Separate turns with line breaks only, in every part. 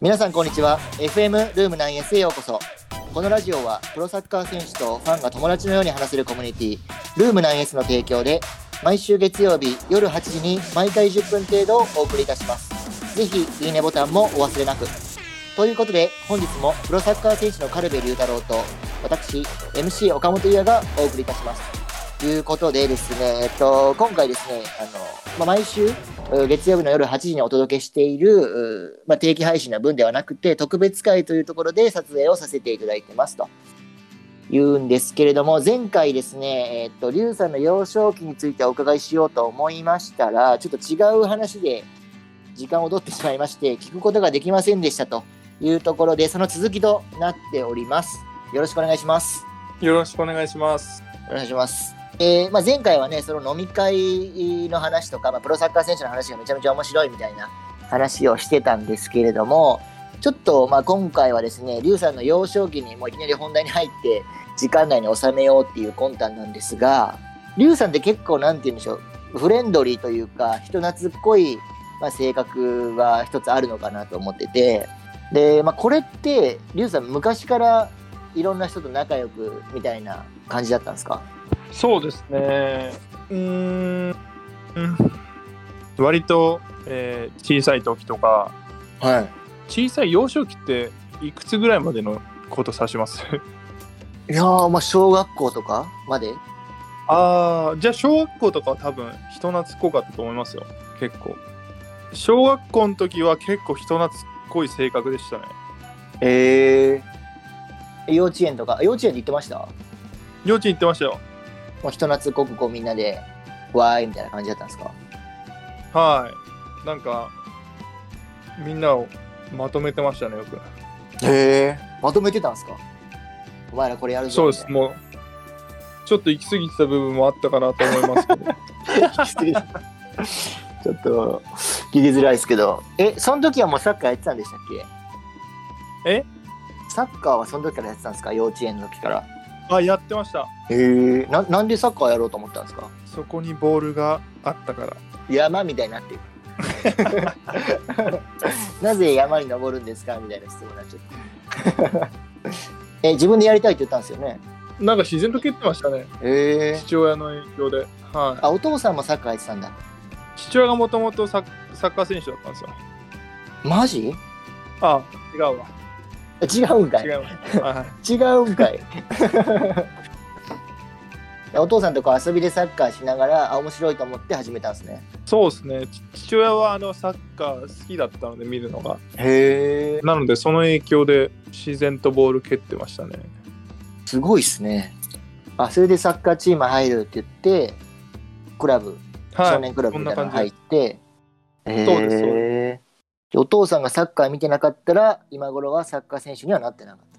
皆さんこんにちは。FM ルーム 9S へようこそ。このラジオはプロサッカー選手とファンが友達のように話せるコミュニティルーム 9S の提供で毎週月曜日夜8時に毎回10分程度お送りいたします。ぜひいいねボタンもお忘れなく。ということで本日もプロサッカー選手のカルベ龍太郎と私 MC 岡本優也がお送りいたします。ということでですね、えっと、今回ですねあの、まあ、毎週月曜日の夜8時にお届けしている、まあ、定期配信の分ではなくて特別会というところで撮影をさせていただいてますと。言うんですけれども前回ですね、えっと、リュウさんの幼少期についてお伺いしようと思いましたらちょっと違う話で時間を取ってしまいまして聞くことができませんでしたと。いうところでその続きとなっております。よろしくお願いします。
よろしくお願いします。
お願いしますえーまあ、前回はね、その飲み会の話とか、まあ、プロサッカー選手の話がめちゃめちゃ面白いみたいな話をしてたんですけれども、ちょっとまあ今回はですね、リさんの幼少期にもういきなり本題に入って、時間内に収めようっていう魂胆なんですが、リさんって結構なんて言うんでしょう、フレンドリーというか、人懐っこい、まあ、性格が一つあるのかなと思ってて、で、まあ、これって、リさん昔からいろんな人と仲良くみたいな感じだったんですか？
そうですね。うーん。割と、えー、小さい時とか、
はい。
小さい幼少期っていくつぐらいまでのこと指します？
いやー、まあ、小学校とかまで？
ああ、じゃあ小学校とかは多分人懐っこかったと思いますよ。結構。小学校の時は結構人懐っこい性格でしたね。
えー、幼稚園とか、幼稚園で行ってました？
幼稚園行ってましたよ。
もう人懐っこくこうみんなで、わーいみたいな感じだったんですか？
はい。なんか、みんなをまとめてましたね、よく。
へえ。まとめてたんですか？お前らこれやるぞ
そうです、もう、ちょっと行き過ぎてた部分もあったかなと思いますけど。
ちょっと、聞きづらいですけど。え、その時はもうサッカーやってたんでしたっけ？
え？
サッカーはその時からやってたんですか？幼稚園の時から。
あ、やってました。
へえ。ななんでサッカーやろうと思ったんですか？
そこにボールがあったから。
山みたいになってる。なぜ山に登るんですか？みたいな質問になっちゃって。え、自分でやりたいって言ったんですよね？
なんか自然と蹴ってましたね。
へえ。
父親の影響で。は
あ、お父さんもサッカーやってたんだ。
い。父親がもともとサッサッカー選手だったんですよ。
マジ？
あ、違うわ。
違うんかい
違う。
違うんかい お父さんとこ遊びでサッカーしながらあ面白いと思って始めたんですね
そうですね。ち父親はあのサッカー好きだったので見るのが。
へえ
なのでその影響で自然とボール蹴ってましたね。
すごいっすねあそれでサッカーチーム入るって言ってクラブ
はい。
少年クラブみたいなの入ってへ
そうですそう
えお父さんがサッカー見てなかったら今頃はサッカー選手にはなってなかった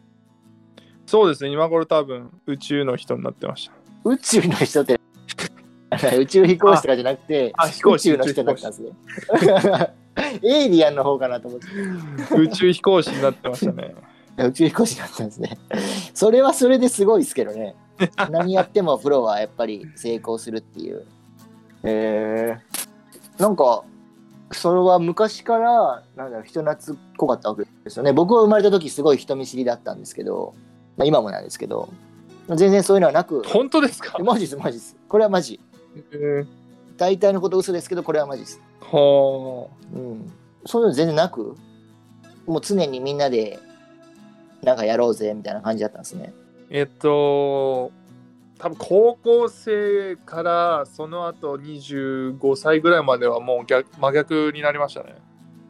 そうですね。今頃多分宇宙の人になってました。
宇宙の人って 宇宙飛行士とかじゃなくて
あ飛行士
宇宙の人だったんですねエイリアンの方かなと思って
宇宙飛行士になってましたね。
宇宙飛行士だったんですね。それはそれですごいですけどね。何やってもプロはやっぱり成功するっていう。へえなんか、それは昔から、なんだろう、人懐っこかったわけですよね。僕は生まれた時すごい人見知りだったんですけど、まあ、今もなんですけど、全然そういうのはなく、
本当ですか？
マジです、マジです。これはマジ。
えー、
大体のこと嘘ですけど、これはマジです。
は
うん。そういうの全然なく、もう常にみんなで、なんかやろうぜみたいな感じだったんですね。
あ。えっと、多分高校生からその後25歳ぐらいまではもう逆真逆になりましたね。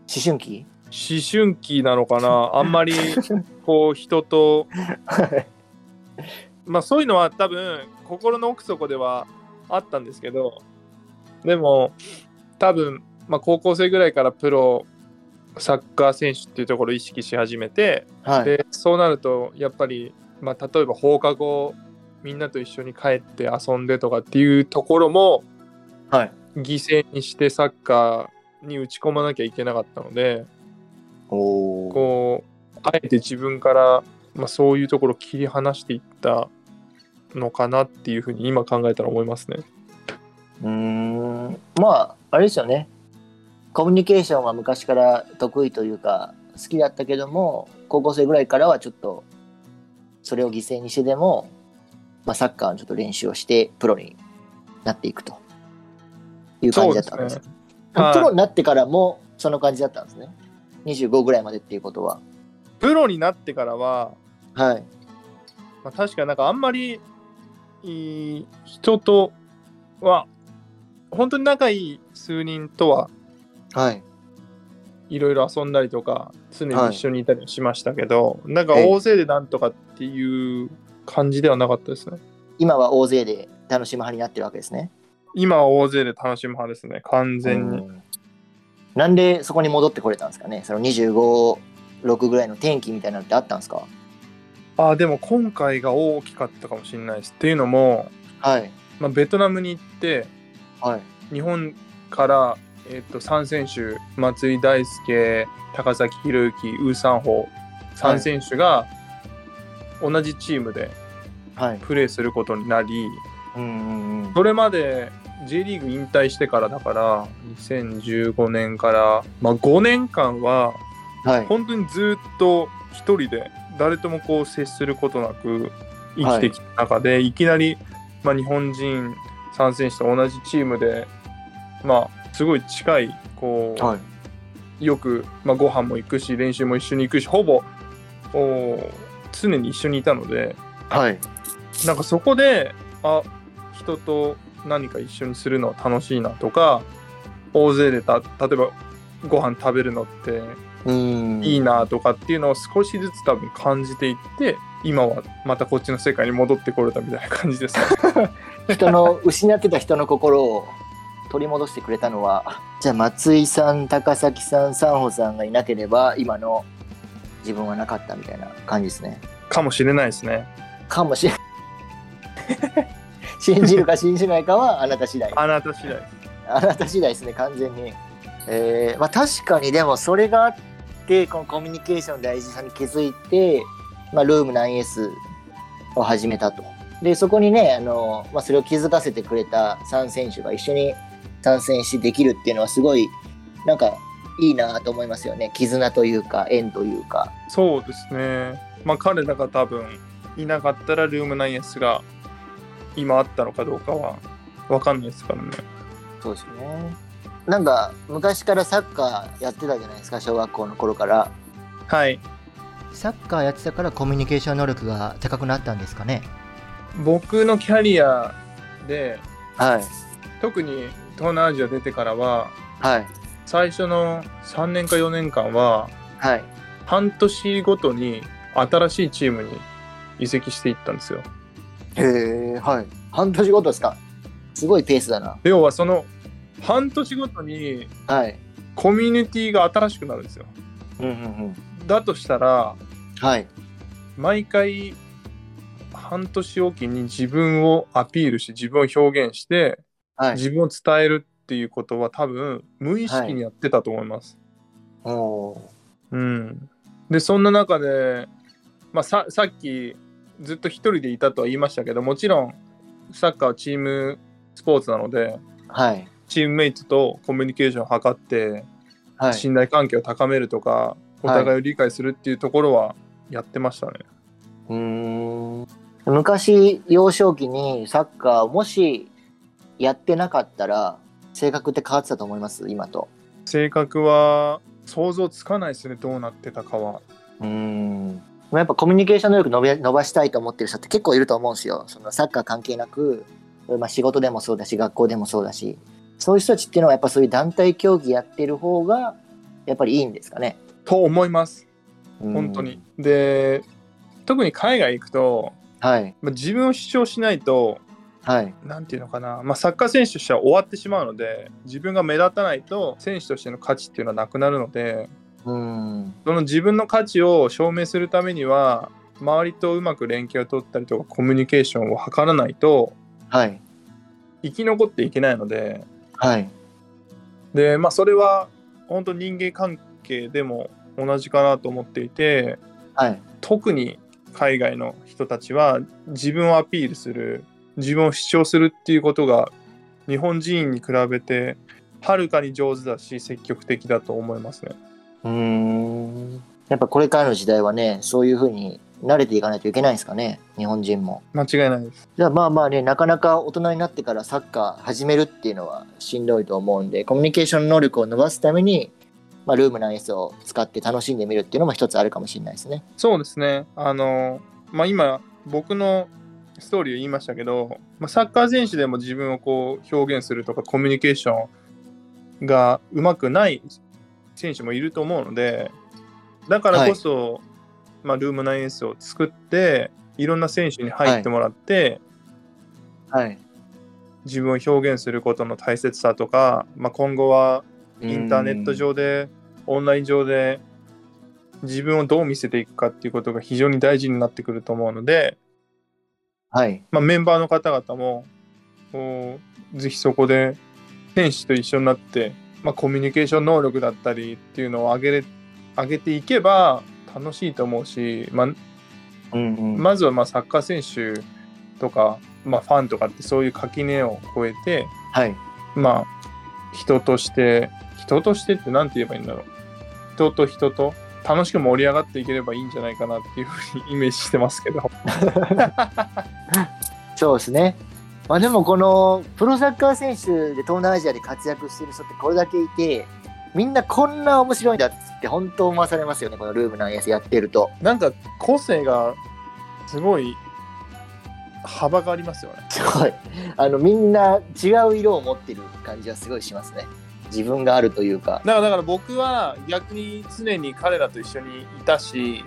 思春期？
思春期なのかな？あんまりこう人とまあそういうのは多分心の奥底ではあったんですけどでも多分、まあ、高校生ぐらいからプロサッカー選手っていうところを意識し始めて、
はい。
でそうなるとやっぱり、まあ、例えば放課後みんなと一緒に帰って遊んでとかっていうところも
はい。
犠牲にしてサッカーに打ち込まなきゃいけなかったので。こうあえて自分から、まあ、そういうところを切り離していったのかなっていうふうに今考えたら思いますね。
うーん。まあ、あれですよね。コミュニケーションは昔から得意というか、好きだったけども高校生ぐらいからはちょっとそれを犠牲にしてでも、まあ、サッカーのちょっと練習をしてプロになっていくという感じだったんです
ですね。はい。
プロになってからもその感じだったんですね。25ぐらいまでっていうことは。
プロになってからは、
はい。
まあ、確かになんかあんまりいい人とは本当に仲いい数人とは
はい。
いろいろ遊んだりとか常に一緒にいたりしましたけど、なんか
ええ
大勢でなんとかっていう感じではなかったですね。
今は大勢で楽しむ派になってるわけですね。
今は大勢で楽しむ派ですね。完全に、
うん。なんでそこに戻ってこれたんですかね？その256ぐらいの転機みたいなのってあったんですか？
ああでも今回が大きかったかもしれないです。っていうのも、
はい。
まあ、ベトナムに行って
はい。
日本から、えっと3選手松井大輔高崎宏之ウーサンホ3選手が同じチームで
はい。
プレーすることになり
うんうんうん。
それまで J リーグ引退してからだから2015年から、まあ、5年間は
はい。
本当にずっと一人で誰ともこう接することなく生きてきた中で、い、きなり、まあ、日本人3選手と同じチームでまあすごい近いこう、
はい。
よく、まあ、ご飯も行くし練習も一緒に行くしほぼお常に一緒にいたので
はい
なんかそこであ人と何か一緒にするのは楽しいなとか大勢でた例えばご飯食べるのって
うん
いいなとかっていうのを少しずつ多分感じていって今はまたこっちの世界に戻ってこれたみたいな感じですね。
人の失ってた人の心を取り戻してくれたのはじゃあ松井さん高崎さん三穂さんがいなければ今の自分はなかったみたいな感じですね。
かもしれないですね。
かもしれ 信じるか信じないかはあなた次第。
あなた次第。
あなた次第ですね完全に。えーまあ確かにでもそれがあってこのコミュニケーションの大事さに気づいて、まあ、ルーム 9S を始めたと。でそこにねあの、まあ、それを気づかせてくれた3選手が一緒に参戦してできるっていうのはすごいなんかいいなと思いますよね。絆というか縁というか。
そうですね。まあ彼らが多分いなかったらルーム 9S が今あったのかどうかは分かんないですからね。
そうですね。なんか昔からサッカーやってたじゃないですか小学校の頃から。
はい。
サッカーやってたからコミュニケーション能力が高くなったんですかね。
僕のキャリアで
はい。
特に東南アジア出てからは
はい
最初の3年か4年間は
はい。
半年ごとに新しいチームに移籍していったんですよ。
へえはい。半年ごとですか？すごいペースだな。
要はその半年ごとに
はい。
コミュニティが新しくなるんですよ。
うんうんうん。
だとしたら
はい。
毎回半年おきに自分をアピールして自分を表現して
はい。
自分を伝えるっていうことは多分無意識にやってたと思います。
おー。
うん、でそんな中で、まあ、ささっきずっと一人でいたとは言いましたけどもちろんサッカーはチームスポーツなので
はい。
チームメイトとコミュニケーションを図って
はい。
信頼関係を高めるとか、お互いを理解するっていうところはやってましたね。
うーん。昔幼少期にサッカーをもしやってなかったら性格って変わってたと思います？今と。
性格は想像つかないですね。どうなってたかは。
うーんやっぱコミュニケーション能力伸び伸ばしたいと思ってる人って結構いると思うんですよ。そのサッカー関係なく、まあ、仕事でもそうだし学校でもそうだし。そういう人たちっていうのはやっぱそういう団体競技やってる方がやっぱりいいんですかね？
と思います。
うん。
本当に。で特に海外行くと、
はい。
まあ、自分を主張しないと
はい。
なんていうのかな、まあ、サッカー選手としては終わってしまうので自分が目立たないと選手としての価値っていうのはなくなるので
うん。
その自分の価値を証明するためには周りとうまく連携を取ったりとかコミュニケーションを図らないと
はい。
生き残っていけないので。
はい。
でまあそれは本当人間関係でも同じかなと思っていて
はい。
特に海外の人たちは自分をアピールする自分を主張するっていうことが日本人に比べてはるかに上手だし積極的だと思いますね。
うーん。やっぱこれからの時代はね、そういうふうに慣れていかないといけないんですかね、日本人も。
間違いないです。
じゃあまあまあね、なかなか大人になってからサッカー始めるっていうのはしんどいと思うんで、コミュニケーション能力を伸ばすために、まあ、ルーム 9S を使って楽しんでみるっていうのも一つあるかもしれないですね。
そうですね。あの、まあ、今、僕のストーリーを言いましたけど、まあ、サッカー選手でも自分をこう表現するとかコミュニケーションがうまくない選手もいると思うので、だからこそ、まあ、ルーム 9S を作って、いろんな選手に入ってもらって、
はい。
自分を表現することの大切さとか、まあ、今後はインターネット上で、オンライン上で自分をどう見せていくかっていうことが非常に大事になってくると思うので、
はい。
まあ、メンバーの方々もぜひそこで選手と一緒になって、まあ、コミュニケーション能力だったりっていうのを上げれ上げていけば楽しいと思うし、まあ、
うんうん。
まずはまあサッカー選手とか、まあ、ファンとかってそういう垣根を越えて、
はい。
まあ、人として人としてって何て言えばいいんだろう人と人と楽しく盛り上がっていければいいんじゃないかなっていうふうにイメージしてますけど。
そうですね。まあでもこのプロサッカー選手で東南アジアで活躍してる人ってこれだけいて、みんなこんな面白いんだって本当思わされますよね、このルーム 9S やってると。
なんか個性がすごい幅がありますよね。
すごい。あのみんな違う色を持ってる感じはすごいしますね。自分があるというか。
だからだから僕は逆に常に彼らと一緒にいたし、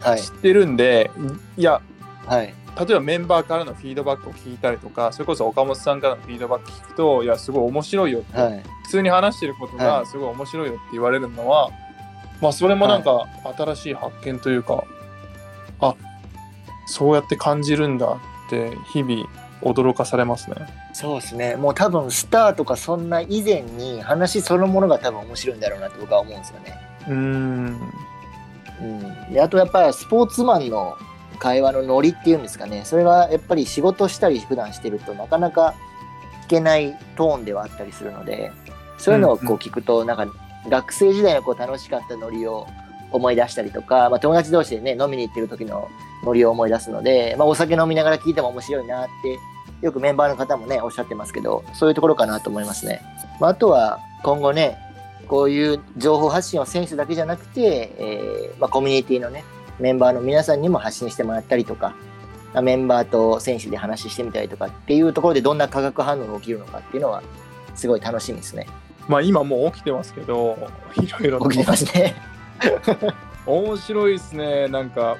はい
知。ってるんでいや
はい。
例えばメンバーからのフィードバックを聞いたりとかそれこそ岡本さんからのフィードバック聞くといやすごい面白いよって、
はい。
普通に話してること
はい
がすごい面白いよって言われるのは、まあそれもなんか新しい発見というか、あそうやって感じるんだって日々驚かされますね。
そうですね。もう多分スターとかそんな以前に話そのものが多分面白いんだろうなって僕は思うんですよね。
うーん
うん、であとやっぱりスポーツマンの会話のノリっていうんですかねそれがやっぱり仕事したり普段してるとなかなか聞けないトーンではあったりするのでそういうのをこう聞くと、なんか学生時代のこう楽しかったノリを思い出したりとか、まあ、友達同士でね飲みに行ってる時のノリを思い出すので、まあ、お酒飲みながら聞いても面白いなってよくメンバーの方もねおっしゃってますけどそういうところかなと思いますね。まあ、あとは今後ねこういう情報発信を選手だけじゃなくて、えーまあ、コミュニティのねメンバーの皆さんにも発信してもらったりとかまあメンバーと選手で話してみたりとかっていうところでどんな化学反応が起きるのかっていうのはすごい楽しみですね。
まあ今もう起きてますけどいろいろと
起きてますね。
面白いですねなんか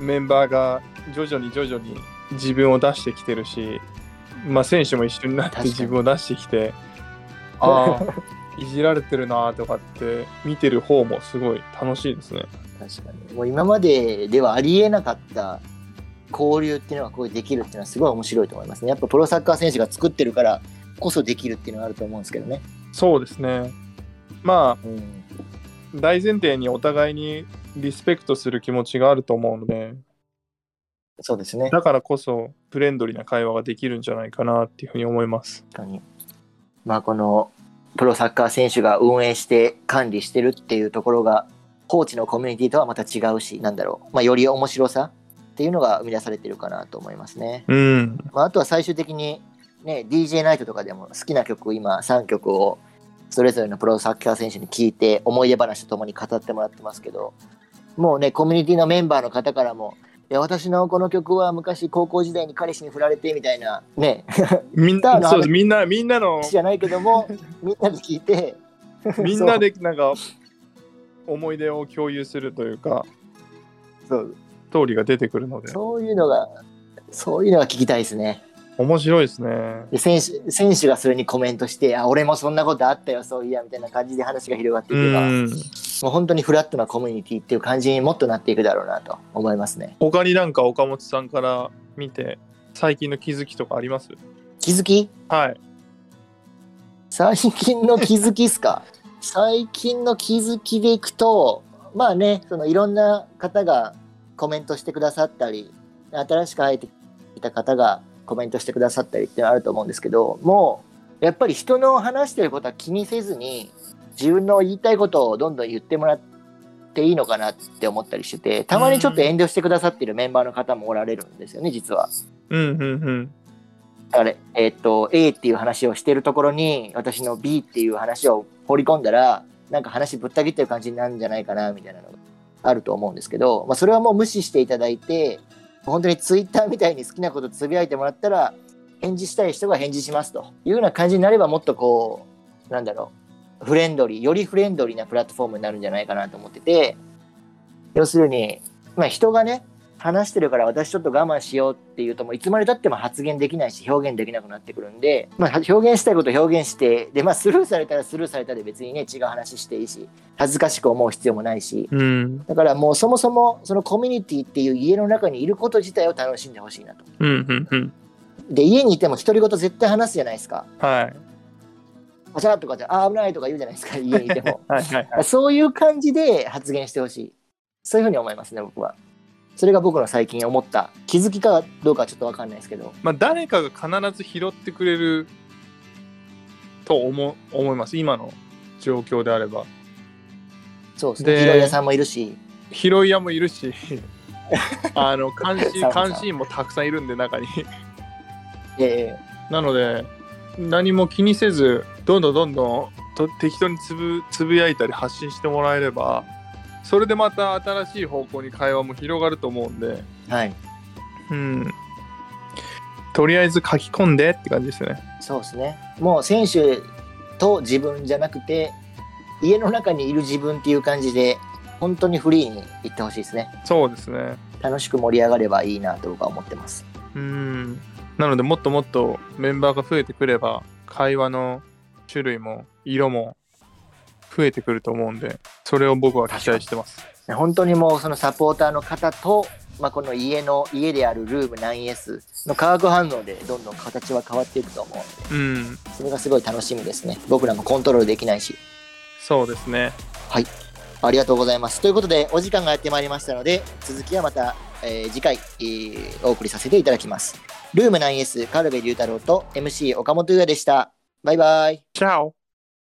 メンバーが徐々に徐々に自分を出してきてるし、まあ、選手も一緒になって自分を出してきて ああいじられてるなとかって見てる方もすごい楽しいですね。
確かにもう今までではありえなかった交流っていうのがこうできるっていうのはすごい面白いと思いますね。やっぱプロサッカー選手が作ってるからこそできるっていうのがあると思うんですけどね。
そうですねまあ
うん、
大前提にお互いにリスペクトする気持ちがあると思うので
そうですね。
だからこそフレンドリーな会話ができるんじゃないかなっていうふうに思います。
確かに。まあこのプロサッカー選手が運営して管理してるっていうところがコーチのコミュニティとはまた違うし、なんだろう、まあ、より面白さっていうのが生み出されてるかなと思いますね。
うん
まあ、あとは最終的に、ね、DJ ナイトとかでも好きな曲今3曲をそれぞれのプロサッカー選手に聞いて思い出話とともに語ってもらってますけどもうねコミュニティのメンバーの方からもいや私のこの曲は昔高校時代に彼氏に振られてみたいなね。
みん
スターの
みんなみんなの
じゃないけども みんなで聞いて。
みんなでなんか思い出を共有するというか
そう。
ストーリーが出てくるので。
そういうのがそういうのが聞きたいですね
面白いですね。
で選手選手がそれにコメントして「あ俺もそんなことあったよそういや」みたいな感じで話が広がっていうけば
ん
もう本当にフラットなコミュニティっていう感じにもっとなっていくだろうなと思いますね。
他になんか岡本さんから見て最近の気づきとかあります？
気づき？
はい。
最近の気づきっすか？最近の気づきでいくとまあねそのいろんな方がコメントしてくださったり新しく入ってきた方がコメントしてくださったりってあると思うんですけどもうやっぱり人の話してることは気にせずに自分の言いたいことをどんどん言ってもらっていいのかなって思ったりしててたまにちょっと遠慮してくださってるメンバーの方もおられるんですよね実は。
うんうんうん。
あれ、えっと A っていう話をしてるところに私の B っていう話を放り込んだらなんか話ぶった切ってる感じになるんじゃないかなみたいなのがあると思うんですけど、まあ、それはもう無視していただいて本当にツイッターみたいに好きなことつぶやいてもらったら返事したい人が返事しますというような感じになればもっとこうなんだろうフレンドリーよりフレンドリーなプラットフォームになるんじゃないかなと思ってて要するに、まあ、人がね話してるから私ちょっと我慢しようっていうともういつまでたっても発言できないし表現できなくなってくるんで、まあ、表現したいことを表現してで、まあ、スルーされたらスルーされたで別にね違う話していいし恥ずかしく思う必要もないし
うん。
だからもうそもそもそのコミュニティっていう家の中にいること自体を楽しんでほしいなと。
うんうんうん。
で家にいても独り言絶対話すじゃないですか。
はい。
パシャーとかじゃあー危ないとか言うじゃないですか 家にいても。
はいはいはい。
そういう感じで発言してほしい。そういうふうに思いますね僕は。それが僕の最近思った気づきかどうかはちょっと分かんないですけど。
まあ、誰かが必ず拾ってくれると思思います。今の状況であれば。
そうですね。
で
拾い屋さんもいるし。
拾い屋もいるし、あの監視監視員もたくさんいるんで中に。
え
なので何も気にせずどんどんどんどんと適当につぶつぶやいたり発信してもらえればそれでまた新しい方向に会話も広がると思うんで、
えはい。
うん、とりあえず書き込んでって感じですね。
そうですね。もう選手と自分じゃなくて、家の中にいる自分っていう感じで、本当にフリーに行ってほしいですね。
そうですね。
楽しく盛り上がればいいなと僕は思ってます。
うん。なのでもっともっとメンバーが増えてくれば会話の種類も色も増えてくると思うんでそれを僕は期待してます。
本当にもうそのサポーターの方と、まあ、この家の家であるルーム 9S の化学反応でどんどん形は変わっていくと思うので
うん。
それがすごい楽しみですね。僕らもコントロールできないし。
そうですね。
ありがとうございます。ということでお時間がやってまいりましたので続きはまた、えー次回、えーお送りさせていただきます。ルーム 9S カルベ龍太郎と MC 岡本優也でした。バイバイ。
チャオ